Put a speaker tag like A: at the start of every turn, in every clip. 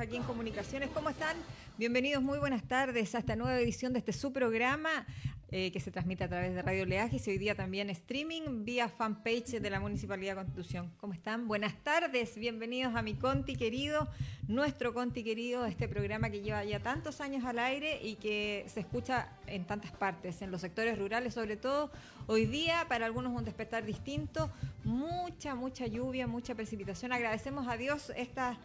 A: aquí en Comunicaciones. ¿Cómo están? Bienvenidos, muy buenas tardes a esta nueva edición de este su programa eh, que se transmite a través de Radio Leajes y hoy día también streaming vía fanpage de la Municipalidad de Constitución. ¿Cómo están? Buenas tardes, bienvenidos a mi Conti querido, nuestro Conti querido, este programa que lleva ya tantos años al aire y que se escucha en tantas partes, en los sectores rurales sobre todo. Hoy día para algunos un despertar distinto, mucha, mucha lluvia, mucha precipitación. Agradecemos a Dios esta e,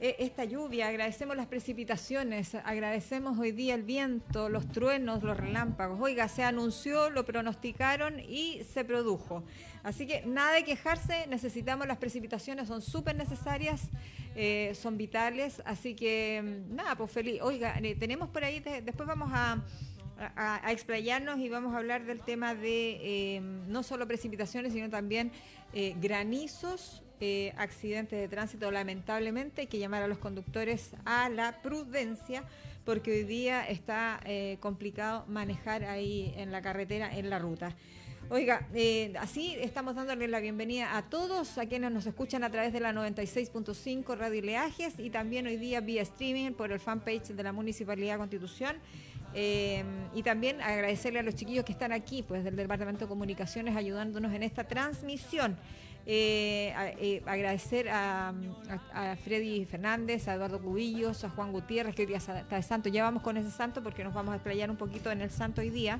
A: esta lluvia, agradecemos las precipitaciones, agradecemos hoy día el viento, los truenos, los relámpagos. Oiga, se anunció, lo pronosticaron y se produjo. Así que nada de quejarse, necesitamos las precipitaciones, son súper necesarias, eh, son vitales. Así que mm, nada, pues feliz. Oiga, eh, tenemos por ahí, después vamos a explayarnos y vamos a hablar del tema de eh, no solo precipitaciones, sino también granizos eh, accidentes de tránsito, lamentablemente hay que llamar a los conductores a la prudencia porque hoy día está eh, complicado manejar ahí en la carretera, en la ruta. Oiga, eh, así estamos dándole la bienvenida a todos, a quienes nos escuchan a través de la 96.5 Radio Leajes y también hoy día vía streaming por el fanpage de la Municipalidad Constitución. y también agradecerle a los chiquillos que están aquí, pues del Departamento de Comunicaciones, ayudándonos en esta transmisión. Eh, eh, agradecer a, Freddy Fernández, a Eduardo Cubillos, a Juan Gutiérrez, que hoy día está de santo. Ya vamos con ese santo porque nos vamos a explayar un poquito en el santo hoy día,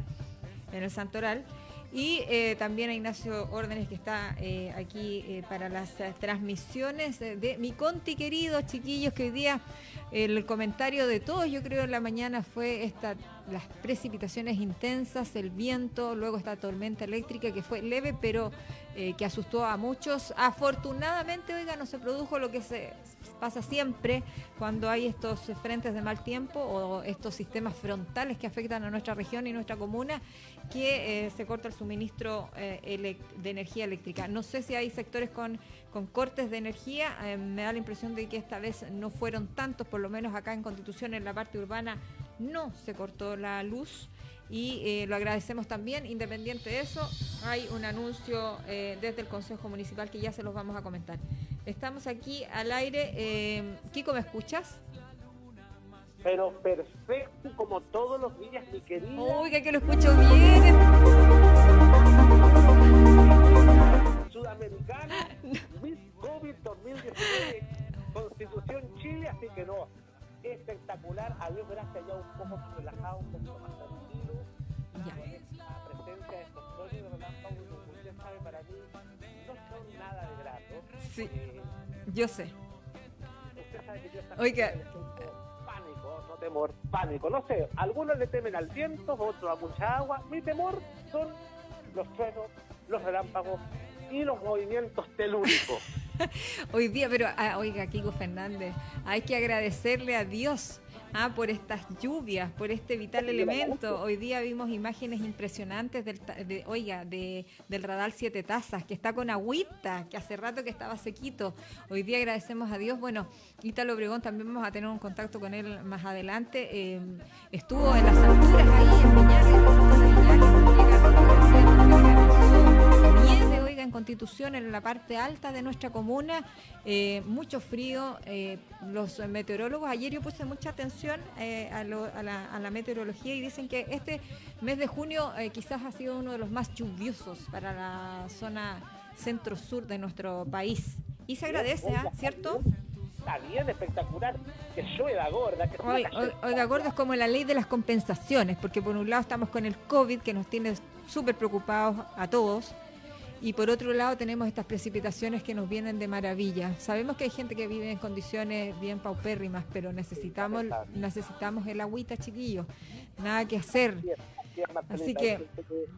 A: en el santo oral. Y eh, también a Ignacio Órdenes, que está aquí para las transmisiones de mi Conti querido, chiquillos, que hoy día el comentario de todos, yo creo, en la mañana fue esta, las precipitaciones intensas, el viento, luego esta tormenta eléctrica que fue leve, pero eh, que asustó a muchos. Afortunadamente, oiga, no se produjo lo que se pasa siempre cuando hay estos frentes de mal tiempo o estos sistemas frontales que afectan a nuestra región y nuestra comuna, que eh, se corta el suministro eh, de energía eléctrica. No sé si hay sectores con, con cortes de energía, me da la impresión de que esta vez no fueron tantos, por lo menos acá en Constitución, en la parte urbana, no se cortó la luz y eh, lo agradecemos también. Independiente de eso, hay un anuncio eh, desde el Consejo Municipal que ya se los vamos a comentar. Estamos aquí al aire. Eh, Kiko, ¿me escuchas?
B: Pero perfecto, como todos los días, mi querida.
A: Uy, que lo escucho bien.
B: Sudamericana, COVID 2019, Constitución Chile, así que no. Espectacular, a Dios gracias, ya un poco más relajado, un poco más ya. La presencia de estos de relámpagos, como usted sabe, para mí no son nada de grato.
A: Sí, eh, yo sé.
B: Usted sabe que yo Oiga. pánico, no temor, pánico. No sé, algunos le temen al viento, otros a mucha agua. Mi temor son los truenos, los relámpagos y los movimientos telúricos.
A: Hoy día, pero ah, oiga, Kiko Fernández, hay que agradecerle a Dios ah, por estas lluvias, por este vital elemento. Hoy día vimos imágenes impresionantes del, de, oiga, de, del radar Siete Tazas, que está con agüita, que hace rato que estaba sequito. Hoy día agradecemos a Dios. Bueno, Ítalo Obregón también vamos a tener un contacto con él más adelante. Eh, estuvo en las alturas ahí, en Viñales, en Constitución, en la parte alta de nuestra comuna, eh, mucho frío. Eh, los meteorólogos, ayer yo puse mucha atención eh, a, la, meteorología y dicen que este mes de junio quizás ha sido uno de los más lluviosos para la zona centro-sur de nuestro país. Y se agradece, ¿ah? ¿cierto?
B: Está bien, espectacular. Que llueva gorda. Que
A: oiga, gorda es como la ley de las compensaciones, porque por un lado estamos con el COVID que nos tiene súper preocupados a todos y por otro lado tenemos estas precipitaciones que nos vienen de maravilla. Sabemos que hay gente que vive en condiciones bien paupérrimas, pero necesitamos necesitamos el agüita, chiquillos. Nada que hacer.
B: Así que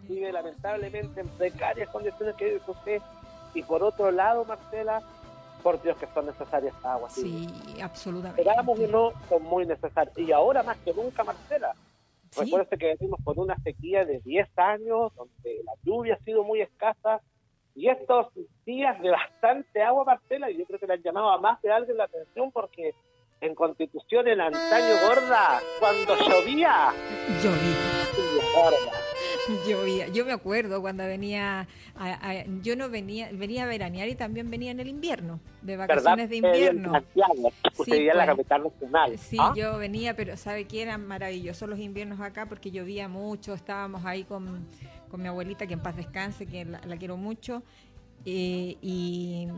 B: vive lamentablemente en precarias condiciones que vive usted. Y por otro lado, Marcela, por Dios que son necesarias aguas.
A: Sí, absolutamente.
B: Esperábamos y no, son muy necesarias. Y ahora más que nunca, Marcela. ¿Sí? que venimos por una sequía de 10 años, donde la lluvia ha sido muy escasa, y estos días de bastante agua, Marcela, y yo creo que le han llamado a más de alguien la atención porque en Constitución, en antaño gorda, cuando llovía,
A: llovía. Llovía. Yo me acuerdo cuando venía, yo no venía, venía a veranear y también venía en el invierno, de vacaciones de invierno.
B: Santiago, sí, pues. la capital nacional.
A: Sí, ¿ah? yo venía, pero sabe que eran maravillosos los inviernos acá porque llovía mucho, estábamos ahí con, con mi abuelita, que en paz descanse, que la quiero mucho, eh, y,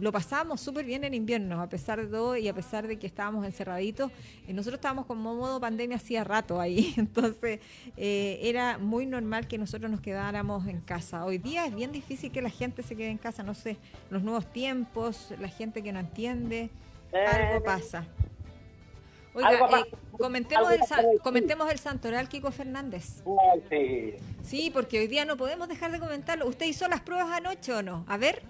A: lo pasamos súper bien en invierno, a pesar de todo y a pesar de que estábamos encerraditos. Eh, nosotros estábamos como modo pandemia hacía rato ahí, entonces eh, era muy normal que nosotros nos quedáramos en casa. Hoy día es bien difícil que la gente se quede en casa, no sé, los nuevos tiempos, la gente que no entiende, algo pasa. Oiga, eh, comentemos, el, comentemos el santoral Kiko Fernández.
B: sí.
A: sí, porque hoy día no podemos dejar de comentarlo. ¿Usted hizo las pruebas anoche o no? A ver,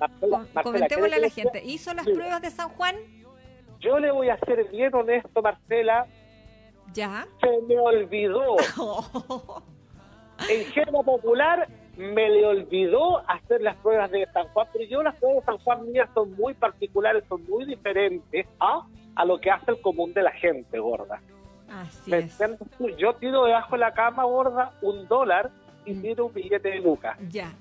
A: comentémosle a la gente. ¿Hizo las pruebas de San Juan?
B: Yo le voy a ser bien honesto, Marcela.
A: ¿Ya?
B: Se me olvidó. en género popular me le olvidó hacer las pruebas de San Juan, pero yo las pruebas de San Juan mías son muy particulares, son muy diferentes. ¿ah? A lo que hace el común de la gente, gorda.
A: Así es.
B: Yo tiro debajo de la cama, gorda, un dólar y mm. tiro un billete de lucas.
A: Ya.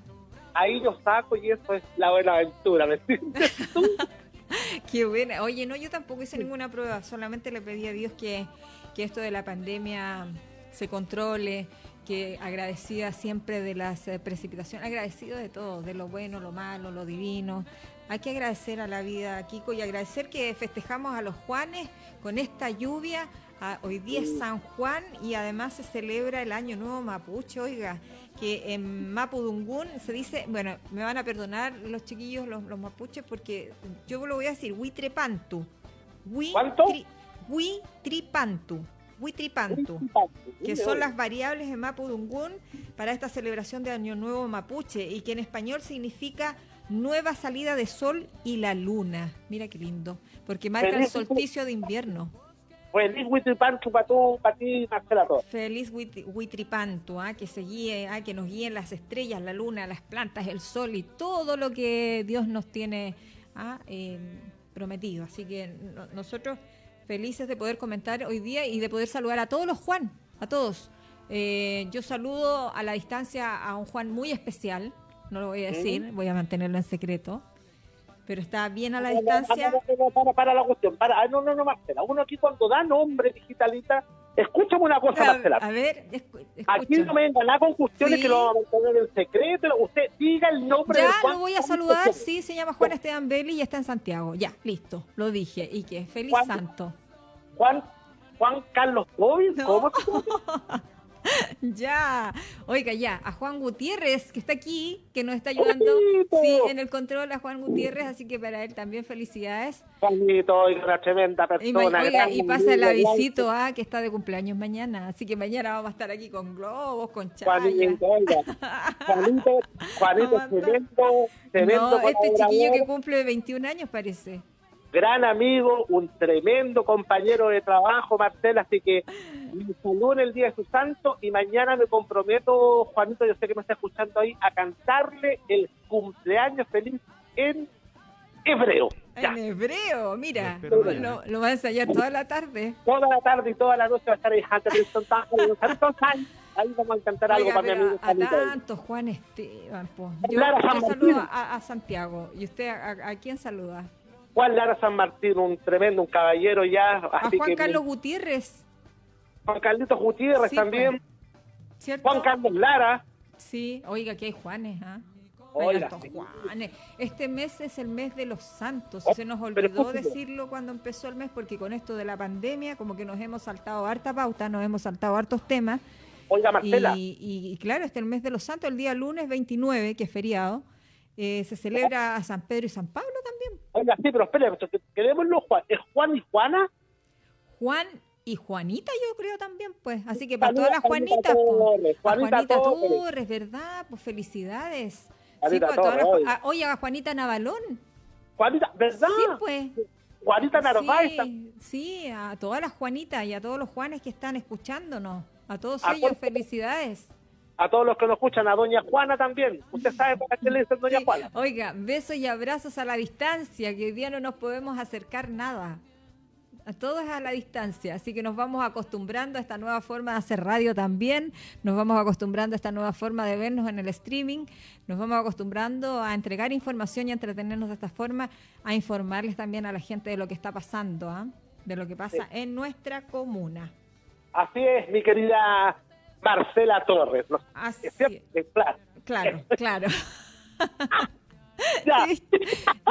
B: Ahí yo saco y eso es la buena aventura, ¿me entiendes
A: Qué buena. Oye, no, yo tampoco hice ninguna prueba, solamente le pedí a Dios que, que esto de la pandemia se controle, que agradecida siempre de las eh, precipitaciones, agradecido de todo, de lo bueno, lo malo, lo divino, hay que agradecer a la vida, Kiko, y agradecer que festejamos a los Juanes con esta lluvia. Ah, hoy día es San Juan y además se celebra el Año Nuevo Mapuche, oiga, que en Mapudungún se dice, bueno, me van a perdonar los chiquillos, los, mapuches, porque yo lo voy a decir, Huitrepantu.
B: ¿Cuánto?
A: Huitripantu. Huitripantu, que son las variables de Mapudungún para esta celebración de Año Nuevo Mapuche y que en español significa nueva salida de sol y la luna. Mira qué lindo, porque marca el solsticio de invierno.
B: Feliz Huitripantu para para ti, Marcela.
A: Feliz Huitripantu, ¿ah? que se guíe, ¿ah? que nos guíen las estrellas, la luna, las plantas, el sol y todo lo que Dios nos tiene ¿ah? eh, prometido. Así que nosotros felices de poder comentar hoy día y de poder saludar a todos los Juan, a todos. Eh, yo saludo a la distancia a un Juan muy especial, no lo voy a decir, voy a mantenerlo en secreto. Pero está bien a la distancia.
B: Para, para, la cuestión, para. Ah, no, no, no, Marcela. Uno aquí cuando da nombre digitalita, escúchame una cosa, Marcela.
A: A ver,
B: Aquí no me vengan con cuestiones que lo vamos a mantener en secreto. Usted diga el nombre
A: Ya lo voy a saludar, sí, se llama Juan Esteban Belli y está en Santiago. Ya, listo, lo dije. ¿Y qué? Feliz Santo.
B: Juan, Juan Carlos Covid, ¿cómo?
A: ya, oiga, ya, a Juan Gutiérrez, que está aquí, que nos está ayudando sí, en el control a Juan Gutiérrez, así que para él también felicidades.
B: Juanito, oiga, una tremenda persona.
A: Y, y pasa el avisito, a que está de cumpleaños mañana, así que mañana vamos a estar aquí con globos, con chaya.
B: Juanito, oiga, Juanito, Juanito, tremendo, tremendo.
A: No, este chiquillo que cumple 21 años parece
B: gran amigo, un tremendo compañero de trabajo, Marcela, así que me saludo en el día de su santo y mañana me comprometo, Juanito, yo sé que me está escuchando ahí, a cantarle el cumpleaños feliz en hebreo.
A: En hebreo, mira, lo, lo, va a ensayar toda la tarde.
B: Toda la tarde y toda la noche va a estar ahí Ahí vamos a cantar algo para mi amigo
A: A tantos, Juan Esteban. Pues. Yo, saludo a, Santiago. ¿Y usted a quién saluda?
B: Juan Lara San Martín, un tremendo, un caballero ya.
A: a Juan Carlos Gutiérrez.
B: Juan Carlitos Gutiérrez también. Juan Carlos Lara.
A: Sí, oiga, que hay Juanes, ¿ah? Juanes. Este mes es el mes de los santos. Oh, se nos olvidó decirlo cuando empezó el mes porque con esto de la pandemia como que nos hemos saltado harta pauta, nos hemos saltado hartos temas.
B: Oiga, Marcela.
A: Y, y, claro, este es el mes de los santos, el día lunes 29, que es feriado. Eh, se celebra a San Pedro y San Pablo también.
B: Oiga, sí, pero espere, quedémoslo, Juan. ¿Es Juan y Juana?
A: Juan y Juanita, yo creo también, pues. Así que para todas las Juanitas, pues. Juanita Torres, ¿verdad? Pues felicidades. Sí, pues, a oye, a Juanita Navalón.
B: Juanita, ¿verdad?
A: Sí, pues.
B: Juanita Narváez.
A: Sí, sí, a todas las Juanitas y a todos los Juanes que están escuchándonos. A todos ellos, felicidades
B: a todos los que nos escuchan, a doña Juana también. Usted sabe por qué le dicen doña Juana.
A: Oiga, besos y abrazos a la distancia, que hoy día no nos podemos acercar nada. todo es a la distancia, así que nos vamos acostumbrando a esta nueva forma de hacer radio también, nos vamos acostumbrando a esta nueva forma de vernos en el streaming, nos vamos acostumbrando a entregar información y a entretenernos de esta forma, a informarles también a la gente de lo que está pasando, ¿ah? de lo que pasa en nuestra comuna.
B: Así es, mi querida Marcela Torres.
A: Así es. Claro, claro.
B: ya.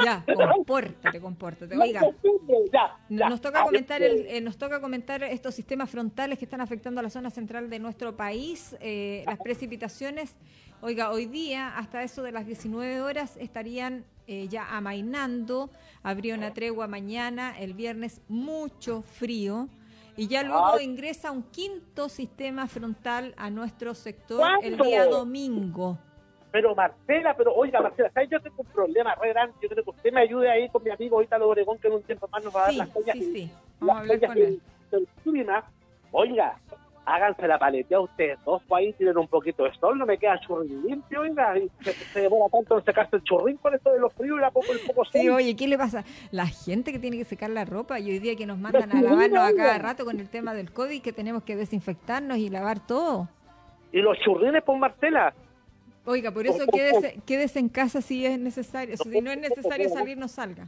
A: ya, compórtate, compórtate. Oiga, nos toca comentar eh, nos toca comentar estos sistemas frontales que están afectando a la zona central de nuestro país, eh, las precipitaciones. Oiga, hoy día, hasta eso de las 19 horas, estarían eh, ya amainando. Habría una tregua mañana, el viernes mucho frío. Y ya luego ingresa un quinto sistema frontal a nuestro sector el día domingo.
B: Pero Marcela, pero oiga Marcela, ¿sabes? yo tengo un problema re grande, yo creo que usted me ayude ahí con mi amigo Ítalo Obregón, que en un tiempo más nos va a dar las
A: joyas. Sí, sí, vamos a hablar con él.
B: Oiga, háganse la paletea ustedes dos, pues ahí tienen un poquito de sol, no me queda churrín limpio, oiga, y se, demora tanto en secarse el churrín con esto de los fríos y la poco, el poco sol.
A: Sí, oye, ¿qué le pasa? La gente que tiene que secar la ropa y hoy día que nos mandan a lavarnos a cada rato con el tema del COVID, que tenemos que desinfectarnos y lavar todo.
B: Y los churrines, por pues, Marcela,
A: Oiga, por eso quédese, quédese en casa si es necesario. Si no es necesario salir, no salga.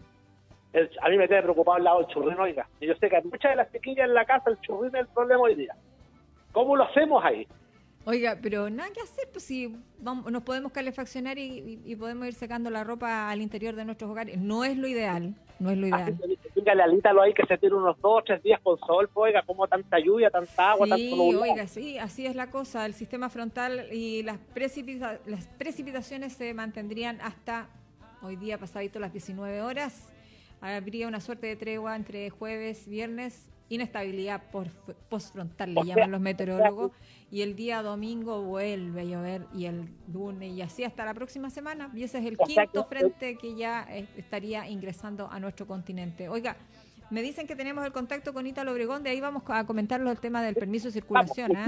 B: a mí me tiene preocupado el lado del churrín, oiga. Y yo sé que hay muchas de las chiquillas en la casa, el churrín es el problema hoy día. ¿Cómo lo hacemos ahí?
A: Oiga, pero nada que hacer, pues si vamos, nos podemos calefaccionar y, podemos ir secando la ropa al interior de nuestros hogares. No es lo ideal, no es lo ideal.
B: Dígale al ahí que se tire unos dos, tres días con sol, pues, oiga, como tanta lluvia, tanta agua,
A: sí, oiga, sí, así es la cosa. El sistema frontal y las, las precipitaciones se mantendrían hasta hoy día pasadito las 19 horas. Habría una suerte de tregua entre jueves, viernes inestabilidad por, postfrontal, le llaman los meteorólogos, y el día domingo vuelve a llover y el lunes y así hasta la próxima semana. Y ese es el quinto frente que ya eh, estaría ingresando a nuestro continente. Oiga, me dicen que tenemos el contacto con Ítalo Obregón, de ahí vamos a comentarlo el tema del permiso de circulación. ¿eh?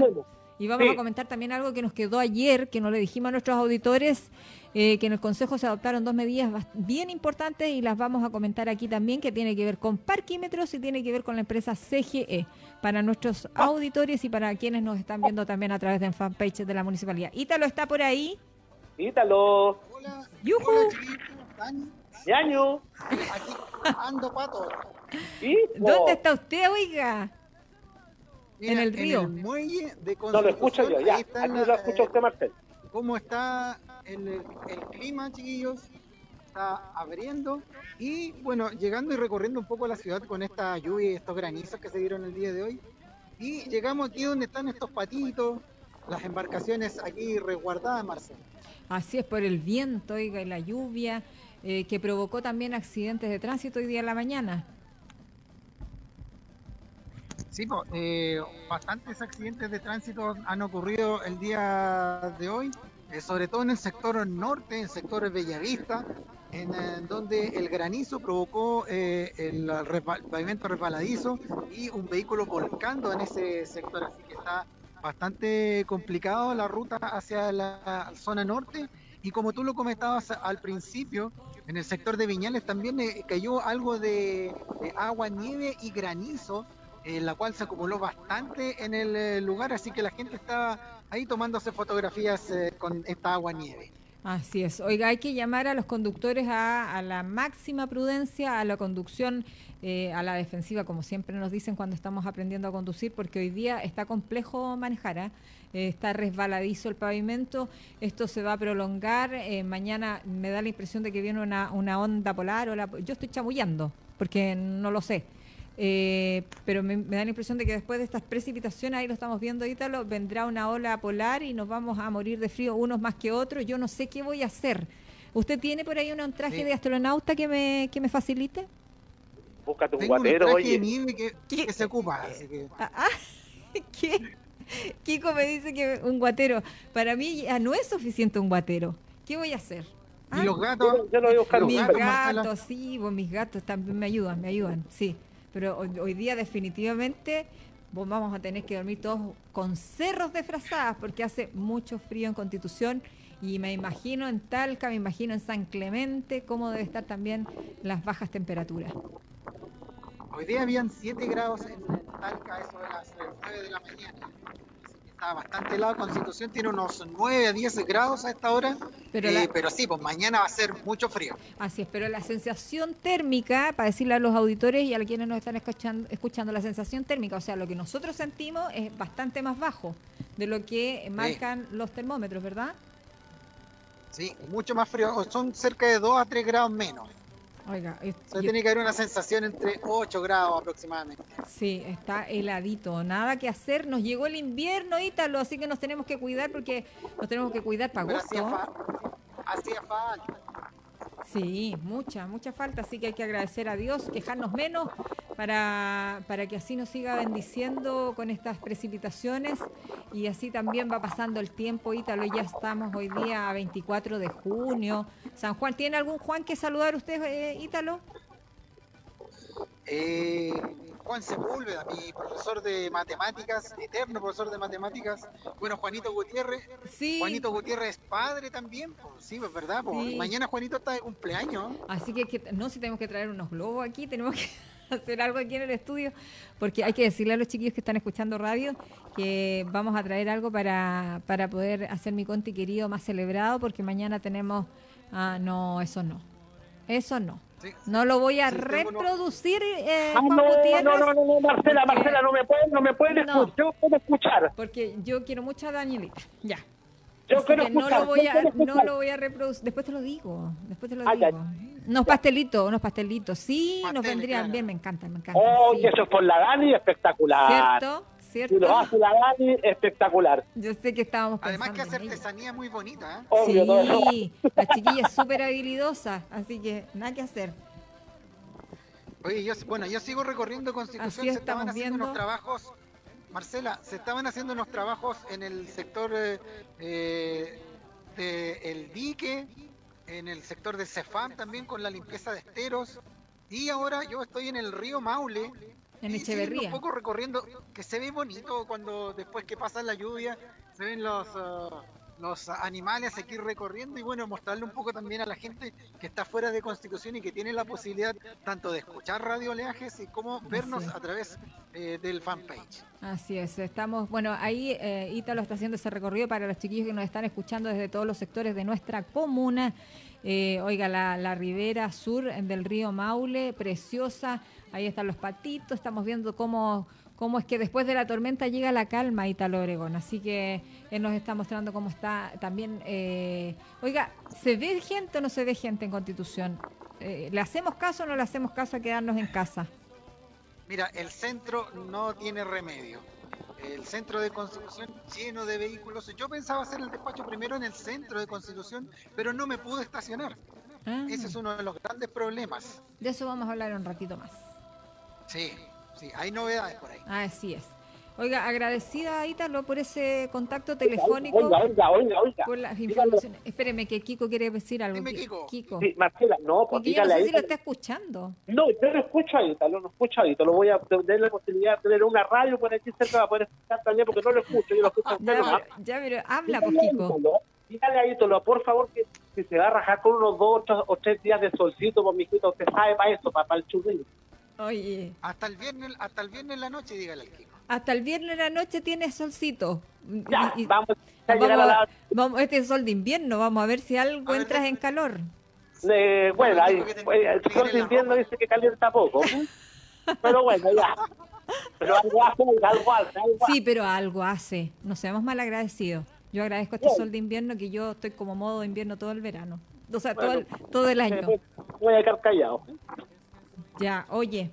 A: Y vamos a comentar también algo que nos quedó ayer, que nos le dijimos a nuestros auditores, eh, que en el Consejo se adoptaron dos medidas bien importantes y las vamos a comentar aquí también, que tiene que ver con parquímetros y tiene que ver con la empresa CGE, para nuestros auditores y para quienes nos están viendo también a través de fanpage de la municipalidad. Ítalo está por ahí.
B: Ítalo.
C: Hola.
A: Yuhu.
B: Yaño.
C: Aquí ando pato.
A: ¿Dónde está usted, oiga? En el río.
C: En el muelle de
B: No lo escucho yo, ya. Aquí lo escucha usted, Marcel.
C: ¿Cómo está el, el, clima, chiquillos? Está abriendo y, bueno, llegando y recorriendo un poco la ciudad con esta lluvia y estos granizos que se dieron el día de hoy. Y llegamos aquí donde están estos patitos, las embarcaciones aquí resguardadas, Marcel.
A: Así es, por el viento, oiga, y la lluvia, eh, que provocó también accidentes de tránsito hoy día en la mañana.
C: Sí, eh, bastantes accidentes de tránsito han ocurrido el día de hoy, eh, sobre todo en el sector norte, en el sector Bellavista, en, donde el granizo provocó eh, el pavimento resbaladizo y un vehículo volcando en ese sector, así que está bastante complicado la ruta hacia la zona norte. Y como tú lo comentabas al principio, en el sector de Viñales también cayó algo de agua, nieve y granizo en la cual se acumuló bastante en el eh, lugar, así que la gente estaba ahí tomándose fotografías eh, con esta agua nieve.
A: Así es. Oiga, hay que llamar a los conductores a, la máxima prudencia, a la conducción, eh, a la defensiva, como siempre nos dicen cuando estamos aprendiendo a conducir, porque hoy día está complejo manejar, está resbaladizo el pavimento, esto se va a prolongar, mañana me da la impresión de que viene una, una onda polar, o la, yo estoy chamullando, porque no lo sé eh, pero me, da la impresión de que después de estas precipitaciones, ahí lo estamos viendo, Ítalo, vendrá una ola polar y nos vamos a morir de frío unos más que otros. Yo no sé qué voy a hacer. ¿Usted tiene por ahí un traje de astronauta que me, que me facilite?
B: Búscate un guatero, oye.
C: que, se ocupa.
A: Ah, ah, ¿Qué? Kiko me dice que un guatero. Para mí ya no es suficiente un guatero. ¿Qué voy a hacer?
C: ¿Y los gatos?
B: Yo, lo voy a buscar
A: mis gatos, sí, mis gatos también me ayudan, me ayudan, sí. Pero hoy, día definitivamente vamos a tener que dormir todos con cerros de frazadas porque hace mucho frío en Constitución y me imagino en Talca, me imagino en San Clemente cómo debe estar también las bajas temperaturas.
C: Hoy día habían 7 grados en Talca, eso de las 9 de la mañana está bastante helado. Constitución tiene unos 9 a 10 grados a esta hora. Pero, eh, pero sí, pues mañana va a ser mucho frío.
A: Así es, pero la sensación térmica, para decirle a los auditores y a quienes nos están escuchando, escuchando la sensación térmica, o sea, lo que nosotros sentimos es bastante más bajo de lo que marcan los termómetros, ¿verdad?
C: Sí, mucho más frío. Son cerca de 2 a 3 grados menos. Oiga, tiene que haber una sensación entre 8 grados aproximadamente.
A: Sí, está heladito, nada que hacer. Nos llegó el invierno, Ítalo, así que nos tenemos que cuidar porque nos tenemos que cuidar para agosto.
C: hacía falta.
A: Sí, mucha, mucha falta, así que hay que agradecer a Dios, quejarnos menos para, para que así nos siga bendiciendo con estas precipitaciones y así también va pasando el tiempo, Ítalo, ya estamos hoy día a 24 de junio. San Juan, ¿tiene algún Juan que saludar usted, eh, Ítalo?
C: Eh, Juan Sepúlveda, mi profesor de matemáticas, eterno profesor de matemáticas. Bueno, Juanito Gutiérrez. Sí. Juanito Gutiérrez es padre también, sí, es verdad. Mañana Juanito está de cumpleaños.
A: Así que, no, si tenemos que traer unos globos aquí, tenemos que hacer algo aquí en el estudio, porque hay que decirle a los chiquillos que están escuchando radio que vamos a traer algo para, para poder hacer mi conti querido más celebrado, porque mañana tenemos... Ah, no, eso no. Eso no. No lo voy a reproducir,
B: eh, ah, no, No, no, no, Marcela, Marcela, no me pueden, no me pueden escuchar, yo puedo escuchar.
A: Porque yo quiero mucho a Danielita, ya.
B: Yo quiero escuchar,
A: no lo voy a, no lo voy a reproducir, después te lo digo, después te lo digo. Unos pastelitos, unos pastelitos, sí, nos vendrían bien, me encantan, me encantan.
B: Oh, y eso es por la Dani, espectacular.
A: ¿Cierto? ¿Cierto?
B: Y lo hace la Dani, espectacular.
A: Yo sé que estábamos
C: pensando Además que hace artesanía muy bonita,
A: ¿eh? sí, la chiquilla es súper habilidosa, así que nada que hacer.
C: Oye, yo, bueno, yo sigo recorriendo Constitución, se estaban haciendo unos trabajos, Marcela, se estaban haciendo unos trabajos en el sector eh, eh de el dique, en el sector de Cefam también con la limpieza de esteros, y ahora yo estoy en el río Maule,
A: en Echeverría.
C: Un poco recorriendo, que se ve bonito cuando después que pasa la lluvia, se ven los, uh, los animales aquí recorriendo y bueno, mostrarle un poco también a la gente que está fuera de Constitución y que tiene la posibilidad tanto de escuchar Radio Oleajes y como vernos a través eh, del fanpage.
A: Así es, estamos, bueno, ahí eh, Ítalo está haciendo ese recorrido para los chiquillos que nos están escuchando desde todos los sectores de nuestra comuna. Eh, oiga, la, la ribera sur del río Maule, preciosa Ahí están los patitos, estamos viendo cómo, cómo es que después de la tormenta llega la calma Italo Obregón. Así que él nos está mostrando cómo está también. Eh, oiga, ¿se ve gente o no se ve gente en Constitución? Eh, ¿Le hacemos caso o no le hacemos caso a quedarnos en casa?
C: Mira, el centro no tiene remedio. El centro de Constitución lleno de vehículos. Yo pensaba hacer el despacho primero en el centro de Constitución, pero no me pude estacionar. Ah. Ese es uno de los grandes problemas.
A: De eso vamos a hablar un ratito más.
C: Sí, sí, hay novedades por ahí.
A: Así es. Oiga, agradecida Ítalo por ese contacto telefónico.
B: Oiga, oiga, oiga, oiga.
A: Por las informaciones. Espéreme que Kiko quiere decir algo.
C: Dime, Kiko.
B: Kiko. Sí, Marcela, no,
A: pues Porque yo no sé si lo está escuchando.
B: No, yo lo escucho a Ítalo, no escucho a Ítalo. Voy a tener la posibilidad de tener una radio por aquí cerca para poder escuchar también, porque no lo escucho, yo lo escucho
A: ya, pero, ya, pero habla, por pues, Kiko.
B: Dígale a Ítalo, por favor, que, que, se va a rajar con unos dos o tres días de solcito, por mi hijito, usted sabe para eso, para, para el churrillo.
A: Oye.
C: Hasta el viernes, hasta el viernes en la noche, dígale al Kiko.
A: Hasta el viernes en la noche tiene solcito.
B: Ya, vamos, a a la...
A: vamos, este es sol de invierno, vamos a ver si algo entras en calor.
B: Eh, bueno, ahí, el sol de invierno dice que calienta poco. pero bueno, ya. Pero algo hace, algo hace,
A: Sí, pero algo hace. No seamos mal agradecidos. Yo agradezco este sol de invierno que yo estoy como modo de invierno todo el verano. O sea, todo, el, todo el año.
B: Voy a quedar callado.
A: Ya, oye,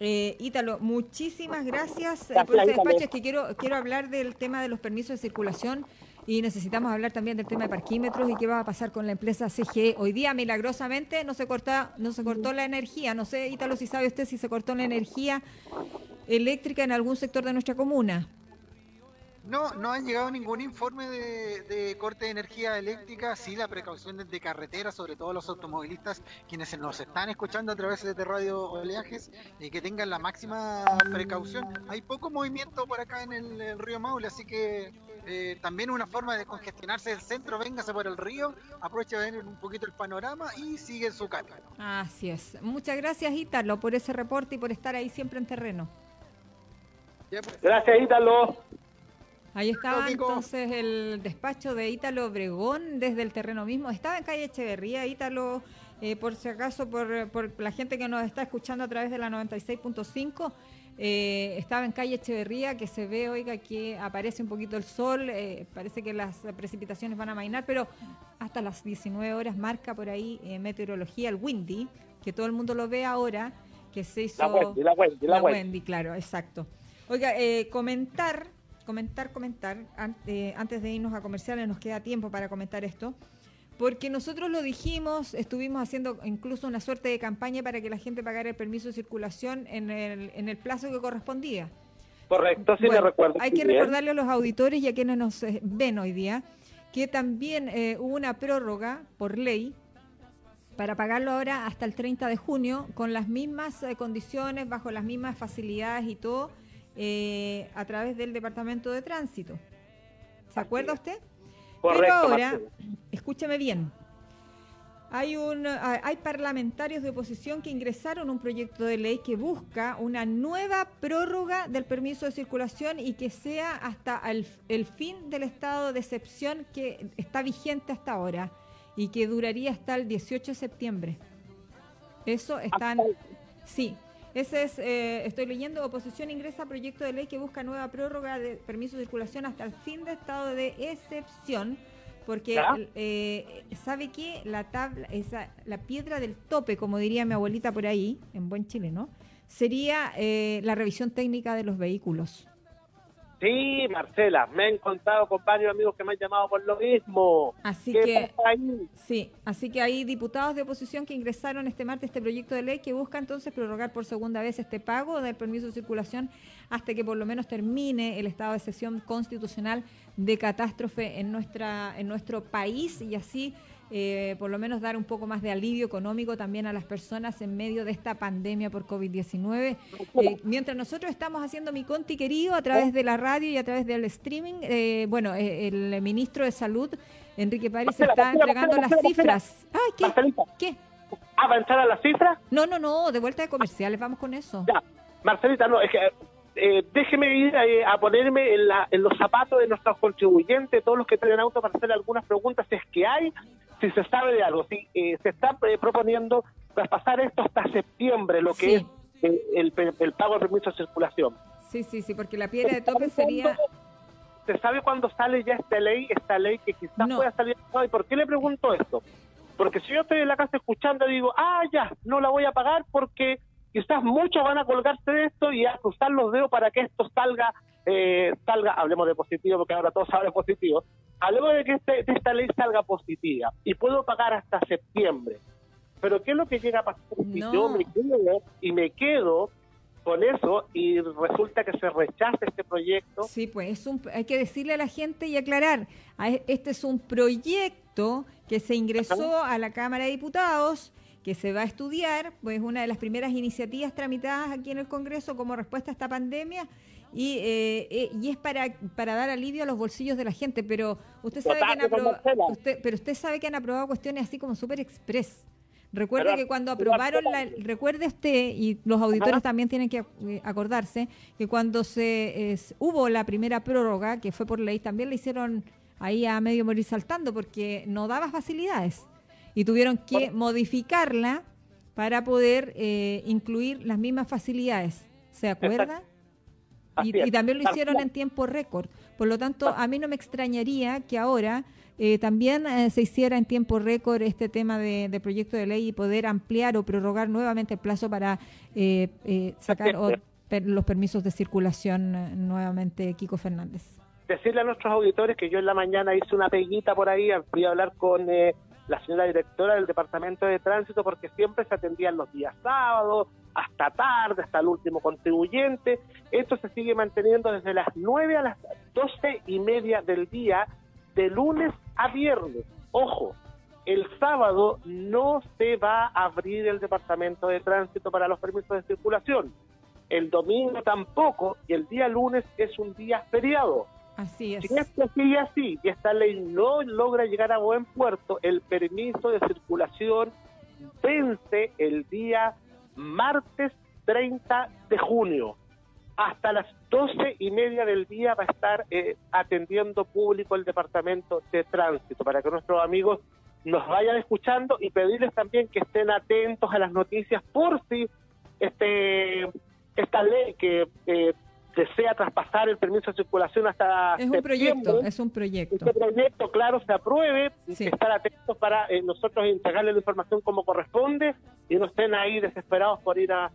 A: eh, Ítalo, muchísimas gracias, eh, por este despacho. Es que quiero, quiero hablar del tema de los permisos de circulación y necesitamos hablar también del tema de parquímetros y qué va a pasar con la empresa CGE. Hoy día, milagrosamente, no se, corta, no se cortó la energía. No sé, Ítalo, si sabe usted si se cortó la energía eléctrica en algún sector de nuestra comuna.
C: No, no han llegado ningún informe de, corte de energía eléctrica, sí la precaución de carretera, sobre todo los automovilistas, quienes nos están escuchando a través de Radio Oleajes, y que tengan la máxima precaución. Hay poco movimiento por acá en el, río Maule, así que eh, también una forma de congestionarse el centro, véngase por el río, aproveche de ver un poquito el panorama y sigue su camino.
A: Así es. Muchas gracias Ítalo por ese reporte y por estar ahí siempre en terreno.
B: Gracias Ítalo.
A: Ahí estaba entonces el despacho de Ítalo Obregón desde el terreno mismo. Estaba en calle Echeverría, Ítalo, eh, por si acaso, por, por la gente que nos está escuchando a través de la 96.5. Eh, estaba en calle Echeverría, que se ve, oiga, que aparece un poquito el sol, eh, parece que las precipitaciones van a mainar, pero hasta las 19 horas marca por ahí eh, meteorología el Windy, que todo el mundo lo ve ahora, que se hizo...
B: La Wendy, la Wendy,
A: la, Wendy. claro, exacto. Oiga, comentar, comentar, comentar, antes de irnos a comerciales, nos queda tiempo para comentar esto. Porque nosotros lo dijimos, estuvimos haciendo incluso una suerte de campaña para que la gente pagara el permiso de circulación en el, en el plazo que correspondía.
B: Correcto, sí le recuerdo.
A: Hay que recordarle a los auditores y a quienes nos eh, ven hoy día que también eh, hubo una prórroga por ley para pagarlo ahora hasta el 30 de junio con las mismas eh, condiciones, bajo las mismas facilidades y todo, a través del Departamento de Tránsito. ¿Se acuerda usted? Pero ahora, escúchame bien, hay, un, ah, hay parlamentarios de oposición que ingresaron un proyecto de ley que busca una nueva prórroga del permiso de circulación y que sea hasta el, el fin del estado de excepción que está vigente hasta ahora y que duraría hasta el 18 de septiembre. Eso están... Sí, ese es, eh, estoy leyendo, oposición ingresa a proyecto de ley que busca nueva prórroga de permiso de circulación hasta el fin de estado de excepción, porque eh, sabe que la tabla, esa, la piedra del tope, como diría mi abuelita por ahí, en buen chileno, sería eh, la revisión técnica de los vehículos.
B: Sí, Marcela, me han contado con varios amigos que me han llamado por lo mismo.
A: Así que sí, así que hay diputados de oposición que ingresaron este martes este proyecto de ley que busca entonces prorrogar por segunda vez este pago del permiso de circulación hasta que por lo menos termine el estado de sesión constitucional de catástrofe en nuestra en nuestro país y así eh, por lo menos dar un poco más de alivio económico también a las personas en medio de esta pandemia por COVID-19. Eh, mientras nosotros estamos haciendo mi conti querido a través de la radio y a través del streaming, eh, bueno, el ministro de Salud, Enrique Párez, está entregando las cifras.
B: ¿qué? ¿Qué? ¿Avanzar a las cifras?
A: No, no, no, de vuelta de comerciales, vamos con eso.
B: Ya, Marcelita, no, es que eh, déjeme ir eh, a ponerme en, la, en, los zapatos de nuestros contribuyentes, todos los que traen auto, para hacer algunas preguntas, si es que hay, si se sabe de algo, si eh, se está proponiendo traspasar esto hasta septiembre, lo que es el, el, pago de permiso de circulación.
A: Sí, sí, sí, porque la piedra de tope sería...
B: ¿Se sabe cuándo sale ya esta ley, esta ley que quizás pueda salir? ¿Y por qué le pregunto esto? Porque si yo estoy en la casa escuchando, digo, ah, ya, no la voy a pagar porque quizás muchos van a colgarse de esto y a cruzar los dedos para que esto salga, eh, salga, hablemos de positivo porque ahora todos hablan positivo, hablemos de que este, esta ley salga positiva y puedo pagar hasta septiembre. Pero ¿qué es lo que llega a pasar si yo me quedo y me quedo con eso y resulta que se rechaza este proyecto?
A: Sí, pues hay que decirle a la gente y aclarar, este es un proyecto que se ingresó a la Cámara de Diputados que se va a estudiar, pues una de las primeras iniciativas tramitadas aquí en el Congreso como respuesta a esta pandemia y, eh, eh, y es para, para dar alivio a los bolsillos de la gente, pero usted sabe, que han, aprobado, usted, pero usted sabe que han aprobado cuestiones así como super express. Recuerde que cuando aprobaron la, recuerde usted y los auditores también tienen que eh, acordarse que cuando se hubo la primera prórroga que fue por ley también le hicieron ahí a medio morir saltando porque no daba facilidades y tuvieron que modificarla para poder eh, incluir las mismas facilidades. ¿Se acuerda? Y, también lo hicieron en tiempo récord. Por lo tanto, a mí no me extrañaría que ahora eh, también eh, se hiciera en tiempo récord este tema de, proyecto de ley y poder ampliar o prorrogar nuevamente el plazo para sacar los permisos de circulación nuevamente, Kiko Fernández.
B: Decirle a nuestros auditores que yo en la mañana hice una peguita por ahí, fui a hablar con la señora directora del Departamento de Tránsito, porque siempre se atendían los días sábados, hasta tarde, hasta el último contribuyente. Esto se sigue manteniendo desde las 9 a las 12 y media del día, de lunes a viernes. Ojo, el sábado no se va a abrir el Departamento de Tránsito para los permisos de circulación. El domingo tampoco, y el día lunes es un día feriado.
A: Así es.
B: Si esto sigue así y esta ley no logra llegar a buen puerto, el permiso de circulación vence el día martes 30 de junio. Hasta las doce y media del día va a estar eh, atendiendo público el Departamento de Tránsito para que nuestros amigos nos vayan escuchando y pedirles también que estén atentos a las noticias por si este esta ley que eh, desea traspasar el permiso de circulación hasta
A: es un proyecto es un proyecto.
B: este proyecto claro se apruebe estar atentos para eh, nosotros entregarle la información como corresponde y no estén ahí desesperados por ir a,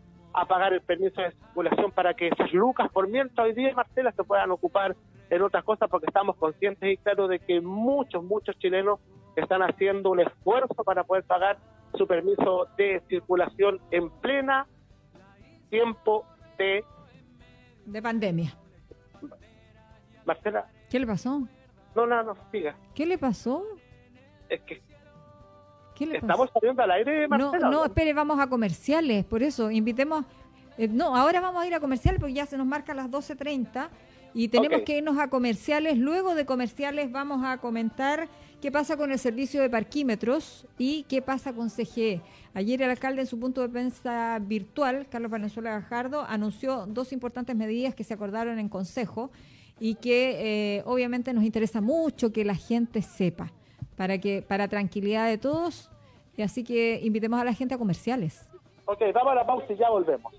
B: pagar el permiso de circulación para que esas lucas por mientras hoy día Marcela se puedan ocupar en otras cosas porque estamos conscientes y claro de que muchos muchos chilenos están haciendo un esfuerzo para poder pagar su permiso de circulación en plena tiempo de
A: de pandemia.
B: Marcela.
A: ¿Qué le pasó?
B: No, no, no, siga.
A: ¿Qué le pasó?
B: Es que ¿Qué le ¿Estamos saliendo al aire, Marcela?
A: No, no, espere, vamos a comerciales, por eso, invitemos... Eh, no, ahora vamos a ir a comerciales porque ya se nos marca las 12.30 y tenemos que irnos a comerciales. Luego de comerciales vamos a comentar qué pasa con el servicio de parquímetros y qué pasa con CGE. Ayer el alcalde en su punto de prensa virtual, Carlos Valenzuela Gajardo, anunció dos importantes medidas que se acordaron en consejo y que eh, obviamente nos interesa mucho que la gente sepa para que para tranquilidad de todos. Y así que invitemos a la gente a comerciales.
B: Ok, vamos a la pausa y ya volvemos.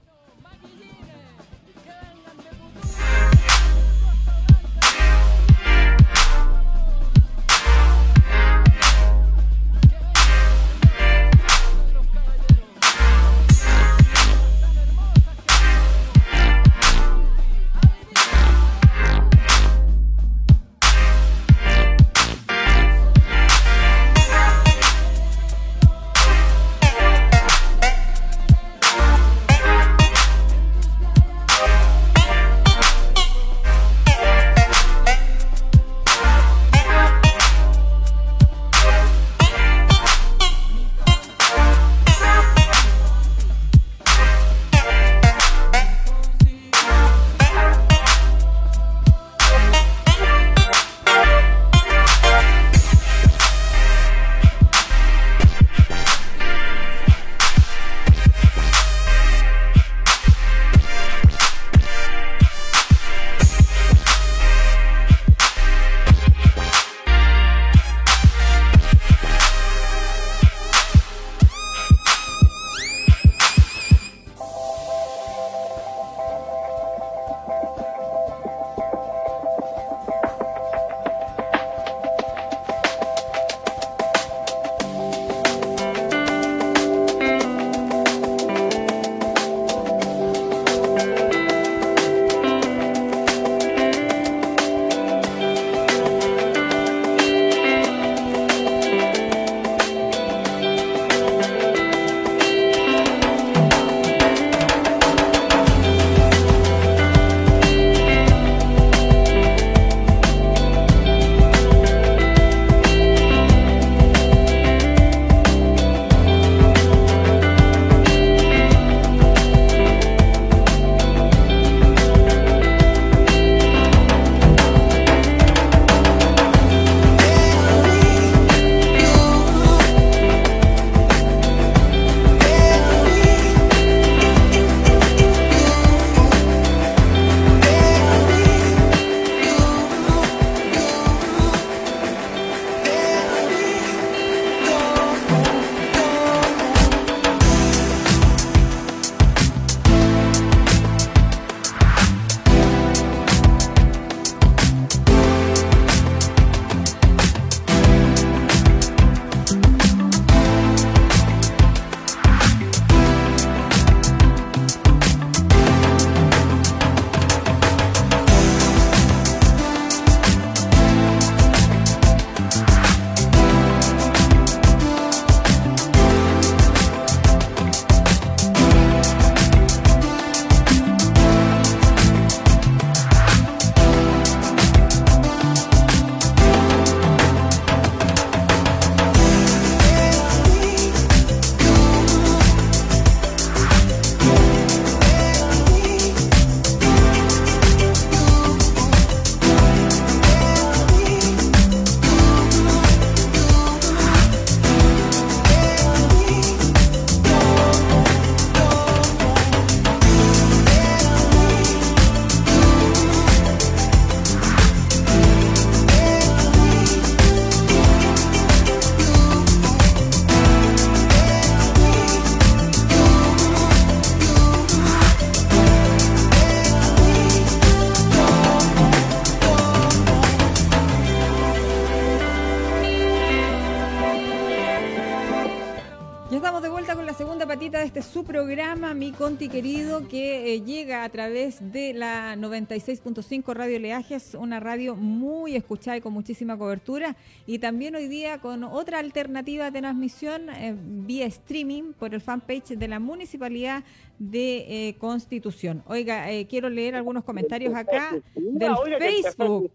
A: Programa, mi Conti querido, que eh, llega a través de la 96.5 Radio Leajes, una radio muy escuchada y con muchísima cobertura. Y también hoy día con otra alternativa de transmisión eh, vía streaming por el fanpage de la Municipalidad de eh, Constitución. Oiga, quiero leer algunos comentarios acá del Facebook.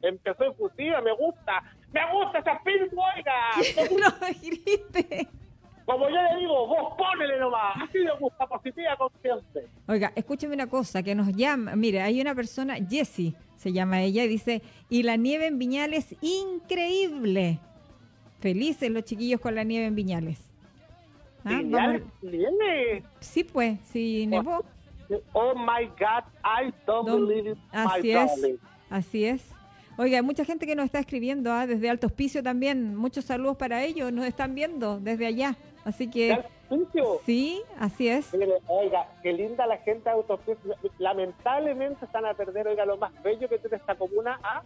B: Empezó efusiva, me gusta. Me gusta esa film, oiga.
A: no grite.
B: Como yo le digo, vos ponele nomás. Así me gusta, positiva, consciente.
A: Oiga, escúcheme una cosa, que nos llama. Mire, hay una persona, Jessie se llama ella, y dice, y la nieve en Viñales, increíble. Felices los chiquillos con la nieve en Viñales.
B: ¿Ah? ¿Viñales nieve?
A: Sí, pues, sí nevó.
B: Oh my God, I don't, believe it,
A: Así es, así es. Oiga, hay mucha gente que nos está escribiendo ¿ah? desde Alto Hospicio también. Muchos saludos para ellos, nos están viendo desde allá. Así que... Sí, así es.
B: oiga, qué linda la gente de Lamentablemente están a perder, oiga, lo más bello que tiene esta comuna. ¿ah?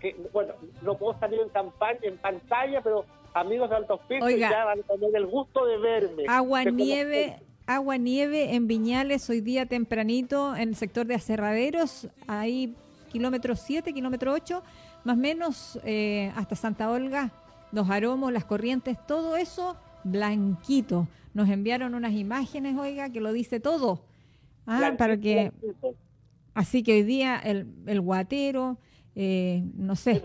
B: que, bueno, no puedo salir en, campaña, en pantalla, pero amigos de Hospicio ya van a tener el gusto de verme.
A: Agua, nieve agua nieve en Viñales hoy día tempranito en el sector de Aserraderos, ahí kilómetro 7, kilómetro 8, más o menos eh, hasta Santa Olga, los aromos, las corrientes, todo eso blanquito. Nos enviaron unas imágenes, oiga, que lo dice todo. Ah, para que... Así que hoy día el, el guatero, eh, no sé.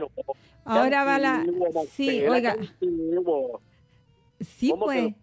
A: Ahora va la... Sí, oiga. Sí, pues.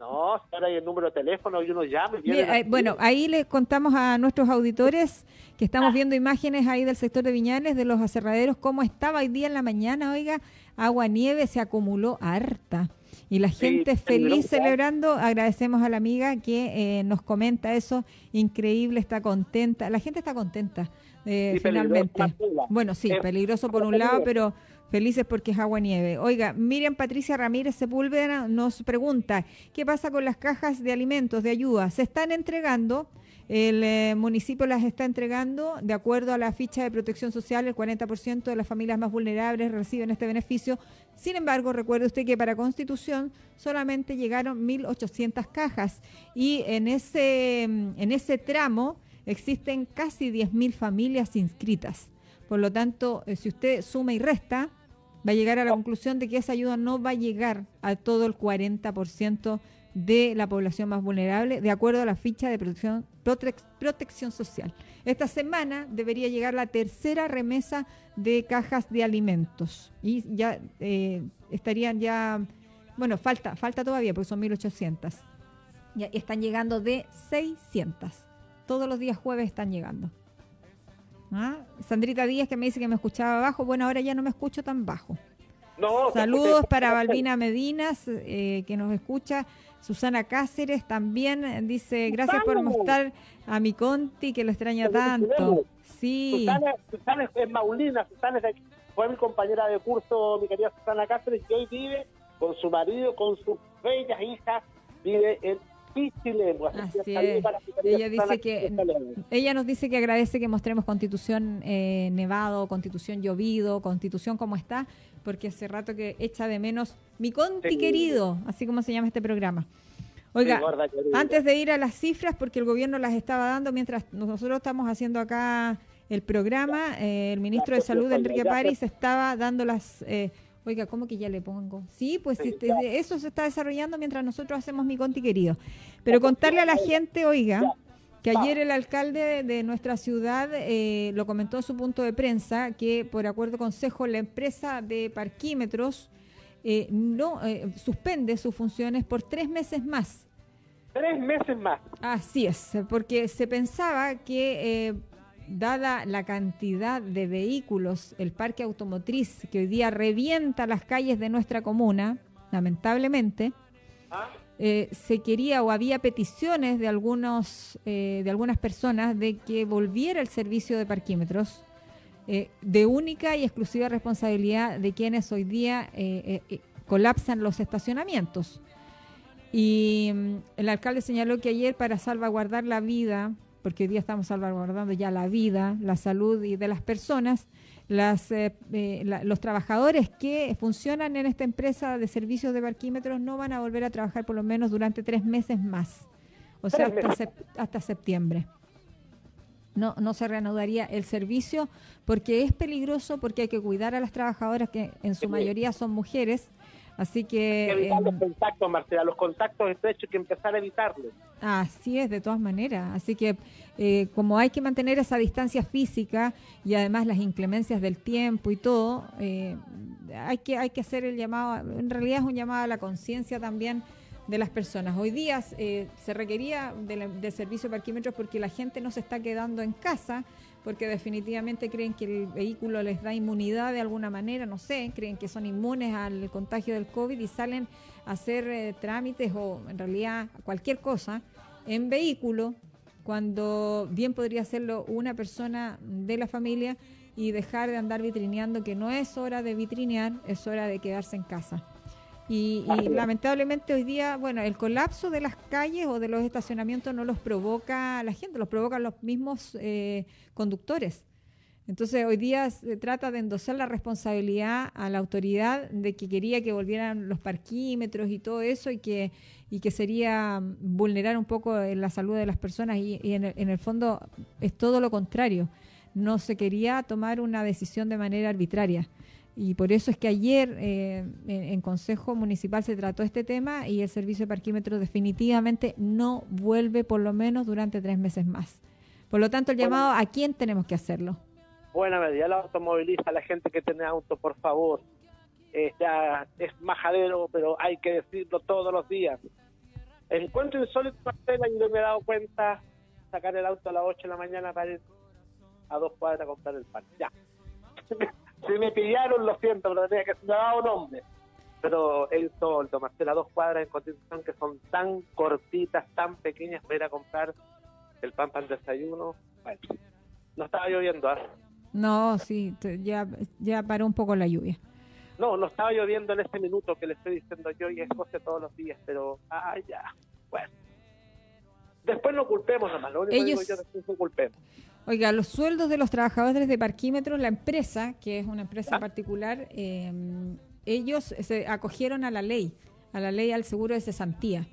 B: No, ahora hay el número de teléfono y uno llama.
A: Eh, bueno, ahí les contamos a nuestros auditores que estamos ah. viendo imágenes ahí del sector de Viñales, de los aserraderos, cómo estaba hoy día en la mañana, oiga, agua, nieve, se acumuló harta. Y la gente feliz celebrando, agradecemos a la amiga que eh, nos comenta eso, increíble, está contenta, la gente está contenta eh, finalmente. Bueno, sí, peligroso por un lado, pero Felices porque es agua nieve. Oiga, Miriam Patricia Ramírez Sepúlveda nos pregunta, ¿qué pasa con las cajas de alimentos, de ayuda? Se están entregando, el eh, municipio las está entregando, de acuerdo a la ficha de protección social, el 40% de las familias más vulnerables reciben este beneficio. Sin embargo, recuerde usted que para Constitución solamente llegaron 1.800 cajas y en ese, en ese tramo existen casi 10.000 familias inscritas. Por lo tanto, eh, si usted suma y resta, va a llegar a la conclusión de que esa ayuda no va a llegar a todo el 40% de la población más vulnerable, de acuerdo a la ficha de protección, protección social. Esta semana debería llegar la tercera remesa de cajas de alimentos y ya eh, estarían ya, bueno, falta, falta todavía porque son 1.800. Ya están llegando de 600. Todos los días jueves están llegando. ¿Ah? Sandrita Díaz que me dice que me escuchaba bajo. Bueno, ahora ya no me escucho tan bajo. Saludos para Balbina Medinas, eh, que nos escucha. Susana Cáceres también dice, gracias por mostrar a mi Conti, que lo extraña tanto. Sí.
B: Susana, es Maulina, Susana fue mi compañera de curso, mi querida Susana Cáceres, que hoy vive con su marido, con sus bellas hijas, vive en
A: Así es. Ella dice que ella nos dice que agradece que mostremos Constitución eh, nevado, Constitución llovido, Constitución como está, porque hace rato que echa de menos mi Conti querido, así como se llama este programa. Oiga, antes de ir a las cifras, porque el gobierno las estaba dando mientras nosotros estamos haciendo acá el programa, eh, el ministro de Salud, Enrique París, estaba dando las eh, Oiga, ¿cómo que ya le pongo? Sí, pues este, eso se está desarrollando mientras nosotros hacemos mi conti querido. Pero contarle a la gente, oiga, que ayer el alcalde de nuestra ciudad eh, lo comentó en su punto de prensa, que por acuerdo consejo la empresa de parquímetros eh, no eh, suspende sus funciones por tres meses más.
B: Tres meses más.
A: Así es, porque se pensaba que dada la cantidad de vehículos, el parque automotriz que hoy día revienta las calles de nuestra comuna, lamentablemente, eh, se quería o había peticiones de algunos eh, de algunas personas de que volviera el servicio de parquímetros eh, de única y exclusiva responsabilidad de quienes hoy día colapsan los estacionamientos. Y mm, el alcalde señaló que ayer para salvaguardar la vida porque hoy día estamos salvaguardando ya la vida, la salud y de las personas, las, eh, eh, los trabajadores que funcionan en esta empresa de servicios de parquímetros no van a volver a trabajar por lo menos durante tres meses más, o sea, hasta, hasta septiembre. No, no se reanudaría el servicio porque es peligroso, porque hay que cuidar a las trabajadoras que en su mayoría son mujeres Así que...
B: evitar los contactos, Marcela, los contactos estrechos, hay que empezar a evitarlos.
A: Así es, de todas maneras. Así que eh, como hay que mantener esa distancia física y además las inclemencias del tiempo y todo, eh, hay, que, hay que hacer el llamado, en realidad es un llamado a la conciencia también de las personas. Hoy día eh, se requería del de servicio de parquímetros porque la gente no se está quedando en casa porque definitivamente creen que el vehículo les da inmunidad de alguna manera, no sé, creen que son inmunes al contagio del COVID y salen a hacer eh, trámites o en realidad cualquier cosa en vehículo, cuando bien podría hacerlo una persona de la familia y dejar de andar vitrineando, que no es hora de vitrinear, es hora de quedarse en casa. Y, lamentablemente hoy día, bueno, el colapso de las calles o de los estacionamientos no los provoca la gente, los provocan los mismos eh, conductores. Entonces hoy día se trata de endosar la responsabilidad a la autoridad de que quería que volvieran los parquímetros y todo eso y que, y que sería vulnerar un poco la salud de las personas y, en, el, en el fondo es todo lo contrario. No se quería tomar una decisión de manera arbitraria. Y por eso es que ayer eh, en, Consejo Municipal se trató este tema y el servicio de parquímetros definitivamente no vuelve por lo menos durante tres meses más. Por lo tanto, el llamado a quién tenemos que hacerlo.
B: Buena medida, la automoviliza, la gente que tiene auto, por favor. Eh, ya es majadero, pero hay que decirlo todos los días. Encuentro insólito, Marcela, y yo me he dado cuenta sacar el auto a las 8 de la mañana para ir a dos cuadras a comprar el pan. Ya. Si me pillaron, lo siento, pero tenía que me dado nombre. Pero el sol, tomarse las dos cuadras en Constitución que son tan cortitas, tan pequeñas para ir a comprar el pan para el desayuno. Bueno, no estaba lloviendo. ¿ah?
A: No, sí, ya, ya paró un poco la lluvia.
B: No, no estaba lloviendo en ese minuto que le estoy diciendo yo y es José todos los días, pero, ah, ya, bueno. Después no culpemos nomás, lo único que digo yo después no culpemos.
A: Oiga, los sueldos de los trabajadores de parquímetros, la empresa, que es una empresa particular, em, ellos se acogieron a la ley, a la ley al seguro de cesantía.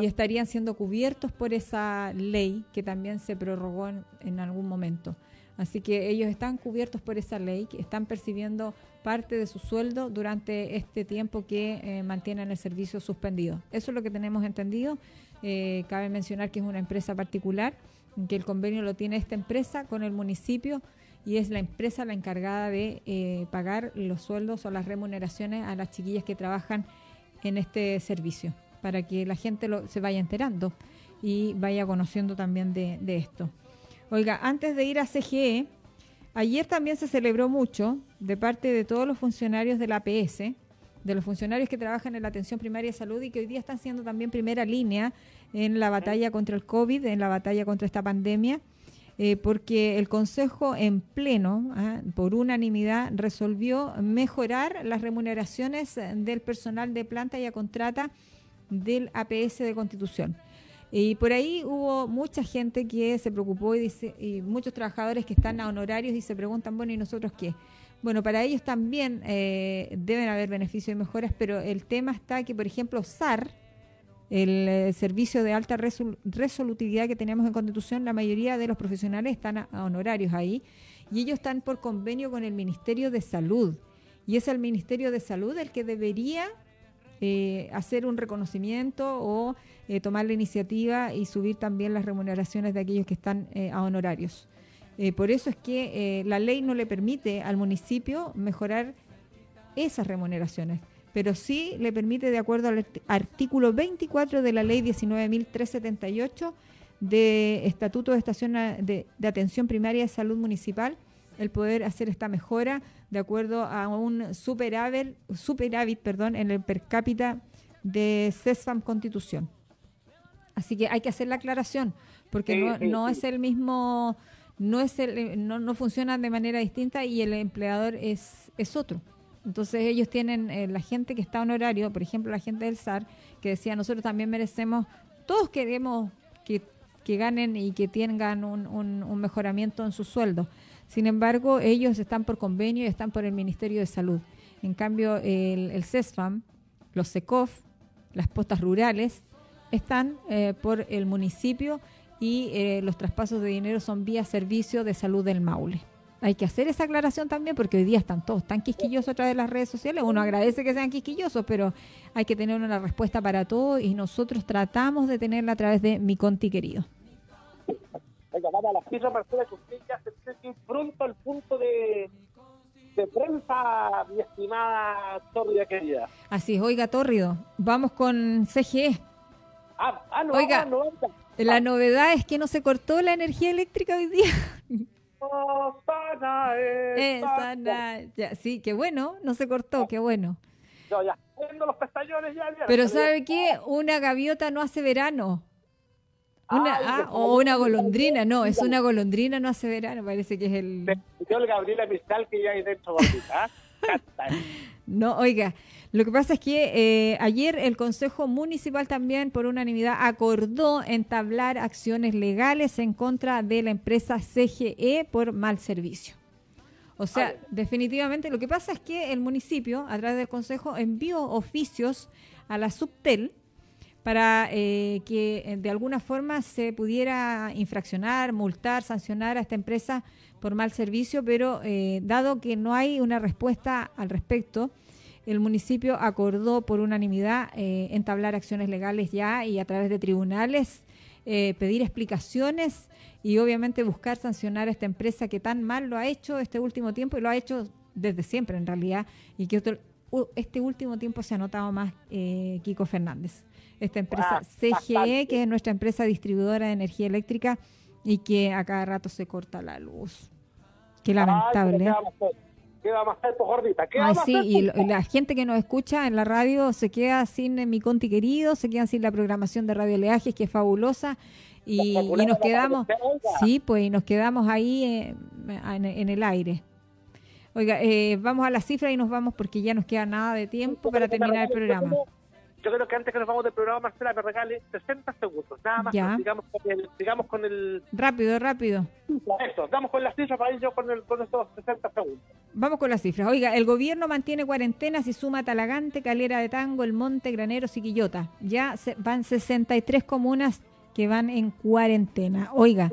A: Y estarían siendo cubiertos por esa ley que también se prorrogó en, algún momento. Así que ellos están cubiertos por esa ley, que están percibiendo parte de su sueldo durante este tiempo que eh, mantienen el servicio suspendido. Eso es lo que tenemos entendido. Eh, cabe mencionar que es una empresa particular que el convenio lo tiene esta empresa con el municipio y es la empresa la encargada de eh, pagar los sueldos o las remuneraciones a las chiquillas que trabajan en este servicio, para que la gente lo, se vaya enterando y vaya conociendo también de, de esto. Oiga, antes de ir a CGE, ayer también se celebró mucho de parte de todos los funcionarios de la APS, de los funcionarios que trabajan en la atención primaria de salud y que hoy día están siendo también primera línea en la batalla contra el COVID, en la batalla contra esta pandemia, eh, porque el Consejo en pleno, ah, por unanimidad, resolvió mejorar las remuneraciones del personal de planta y a contrata del APS de Constitución. Y por ahí hubo mucha gente que se preocupó y, dice, y muchos trabajadores que están a honorarios y se preguntan, bueno, ¿y nosotros qué? Bueno, para ellos también eh, deben haber beneficios y mejoras, pero el tema está que, por ejemplo, SAR, el eh, servicio de alta resolutividad que tenemos en Constitución, la mayoría de los profesionales están a, honorarios ahí y ellos están por convenio con el Ministerio de Salud. Y es el Ministerio de Salud el que debería eh, hacer un reconocimiento o eh, tomar la iniciativa y subir también las remuneraciones de aquellos que están a honorarios. Por eso es que la ley no le permite al municipio mejorar esas remuneraciones pero sí le permite, de acuerdo al artículo 24 de la ley 19.378 de Estatuto de Estación de, Atención Primaria de Salud Municipal, el poder hacer esta mejora de acuerdo a un superávit, superávit perdón, en el per cápita de CESFAM Constitución. Así que hay que hacer la aclaración, porque no, no es el mismo, no es el, no, no funciona de manera distinta y el empleador es, es otro. Entonces ellos tienen, eh, la gente que está honorario, por ejemplo la gente del SAR, que decía, nosotros también merecemos, todos queremos que que ganen y que tengan un, un, mejoramiento en su sueldo. Sin embargo, ellos están por convenio y están por el Ministerio de Salud. En cambio, el, el CESFAM, los SECOF, las postas rurales, están eh, por el municipio y eh, los traspasos de dinero son vía servicio de salud del Maule. Hay que hacer esa aclaración también porque hoy día están todos tan quisquillosos a través de las redes sociales. Uno agradece que sean quisquillosos, pero hay que tener una respuesta para todo y nosotros tratamos de tenerla a través de mi conti querido.
B: Venga, vamos a la cifra, Marcela, que usted ya se pronto al punto de, de prensa, mi estimada Tórrida querida.
A: Así es, oiga, Tórrido, vamos con CGE.
B: Ah, ah no,
A: oiga, no, la novedad es que no se cortó la energía eléctrica hoy día. sí, qué bueno, no se cortó, qué bueno.
B: ya, los
A: Pero ¿sabe qué? Una gaviota no hace verano. Una, ah, o una golondrina, no, es una golondrina, no hace verano, parece que es el...
B: Yo el Gabriela Mistral que ya hay dentro, ¿ah?
A: No, oiga, lo que pasa es que eh, ayer el Consejo Municipal también por unanimidad acordó entablar acciones legales en contra de la empresa CGE por mal servicio. O sea, definitivamente lo que pasa es que el municipio, a través del Consejo, envió oficios a la Subtel para eh, que eh, de alguna forma se pudiera infraccionar, multar, sancionar a esta empresa por mal servicio, pero dado que no hay una respuesta al respecto, el municipio acordó por unanimidad eh, entablar acciones legales ya y a través de tribunales eh, pedir explicaciones y obviamente buscar sancionar a esta empresa que tan mal lo ha hecho este último tiempo y lo ha hecho desde siempre en realidad y que este último tiempo se ha notado más eh, Kiko Fernández. Esta empresa ah, CGE, que es nuestra empresa distribuidora de energía eléctrica y que a cada rato se corta la luz. Qué lamentable.
B: ¿Qué vamos a hacer, pues, gordita? ¿Qué
A: Ay, sí, y, la gente que nos escucha en la radio se queda sin eh, mi conti querido, se quedan sin la programación de Radio Leajes, que es fabulosa, y, nos quedamos, sí, pues, y nos quedamos ahí eh, en, el aire. Oiga, eh, vamos a la cifra y nos vamos porque ya nos queda nada de tiempo para terminar el programa
B: yo creo que antes que nos vamos del programa, Marcela, me regale 60 segundos, nada más, ya. Digamos, con el, digamos con el...
A: Rápido, rápido.
B: Eso, vamos con las cifras para ir yo con, el, con estos 60 segundos.
A: Vamos con las cifras. Oiga, el gobierno mantiene cuarentenas y suma Talagante, Calera de Tango, El Monte, Graneros y Quillota. Ya se, van 63 comunas que van en cuarentena. Oiga,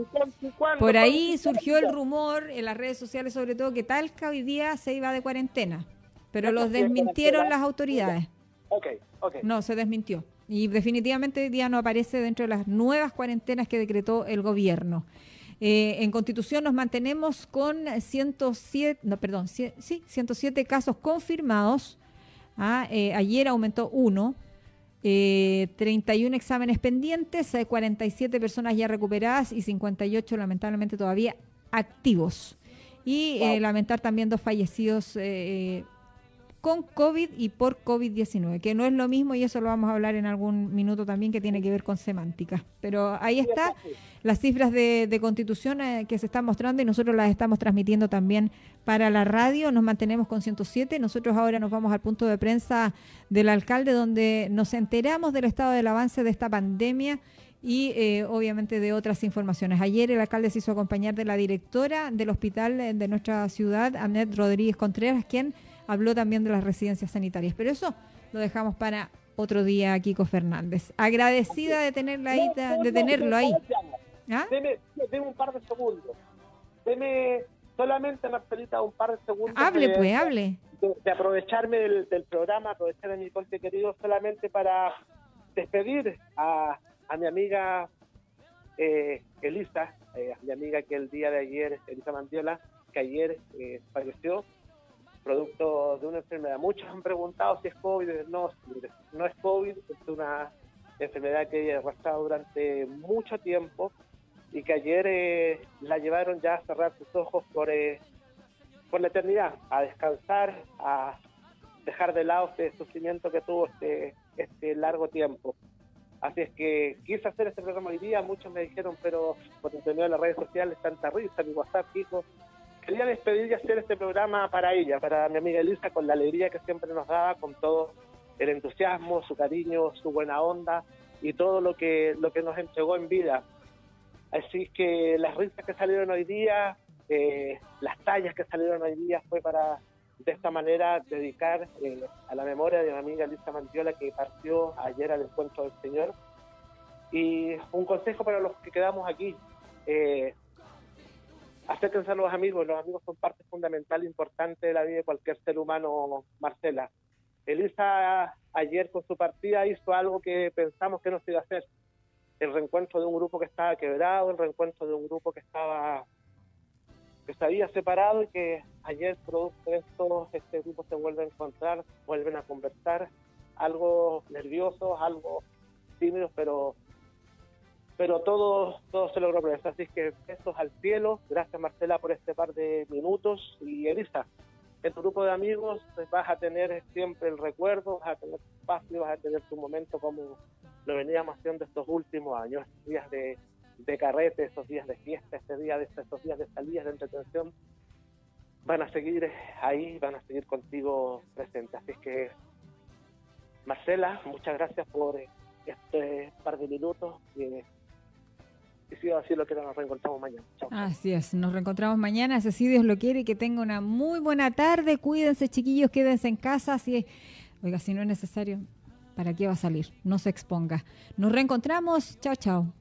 A: por ahí surgió el rumor en las redes sociales sobre todo que Talca hoy día se iba de cuarentena, pero los desmintieron las autoridades.
B: Ok, ok.
A: No, se desmintió. Y definitivamente hoy día no aparece dentro de las nuevas cuarentenas que decretó el gobierno. Eh, en Constitución nos mantenemos con 107, no, perdón, sí, 107 casos confirmados. Ah, eh, ayer aumentó uno. 31 eh, exámenes pendientes, 47 personas ya recuperadas y 58 lamentablemente todavía activos. Y lamentar también dos fallecidos con COVID y por COVID-19, que no es lo mismo y eso lo vamos a hablar en algún minuto también que tiene que ver con semántica. Pero ahí está las cifras de, constitución eh, que se están mostrando y nosotros las estamos transmitiendo también para la radio. Nos mantenemos con 107. Nosotros ahora nos vamos al punto de prensa del alcalde donde nos enteramos del estado del avance de esta pandemia y eh, obviamente de otras informaciones. Ayer el alcalde se hizo acompañar de la directora del hospital de nuestra ciudad, Anet Rodríguez Contreras, quien habló también de las residencias sanitarias. Pero eso lo dejamos para otro día, Kiko Fernández. Agradecida de tenerla ahí, de tenerlo ahí.
B: ¿Ah? Deme, un par de segundos. Deme solamente, Marcelita, un par de segundos.
A: Hable, pues, hable.
B: De, aprovecharme del, programa, aprovechar de mi corte querido, solamente para despedir a, mi amiga eh, Elisa, eh, mi amiga que el día de ayer, Elisa Mandiola, que ayer eh, falleció producto de una enfermedad. Muchos han preguntado si es COVID. No, no es COVID, es una enfermedad que ha arrastrado durante mucho tiempo y que ayer eh, la llevaron ya a cerrar sus ojos por, eh, por la eternidad, a descansar, a dejar de lado este sufrimiento que tuvo este, este largo tiempo. Así es que quise hacer este programa hoy día, muchos me dijeron, pero por intermedio de las redes sociales, tanta risa, mi WhatsApp, hijo, quería despedir y hacer este programa para ella, para mi amiga Elisa, con la alegría que siempre nos daba, con todo el entusiasmo, su cariño, su buena onda y todo lo que, lo que nos entregó en vida. Así que las risas que salieron hoy día, eh, las tallas que salieron hoy día fue para de esta manera dedicar eh, a la memoria de mi amiga Lisa Mantiola que partió ayer al encuentro del Señor. Y un consejo para los que quedamos aquí, eh, acérquense a los amigos, los amigos son parte fundamental e importante de la vida de cualquier ser humano, Marcela. Elisa ayer con su partida hizo algo que pensamos que no se iba a hacer. El reencuentro de un grupo que estaba quebrado, el reencuentro de un grupo que estaba que se había separado y que ayer producto de esto este grupo se vuelve a encontrar, vuelven a conversar, algo nerviosos, algo tímidos, pero pero todo todo se logró por Así que besos al cielo, gracias Marcela por este par de minutos y Elisa, en tu grupo de amigos vas a tener siempre el recuerdo, vas a tener espacio, vas a tener tu momento como lo veníamos haciendo estos últimos años, días de carrete, esos días de fiesta, este día de estos días de salidas de entretención, van a seguir ahí, van a seguir contigo presentes. Así que, Marcela, muchas gracias por este par de minutos. Y si así lo que nos reencontramos mañana.
A: Así es, nos reencontramos mañana, si Dios lo quiere, que tenga una muy buena tarde. Cuídense, chiquillos, quédense en casa. Si, oiga, si no es necesario, ¿para qué va a salir? No se exponga. Nos reencontramos. Chao, chao.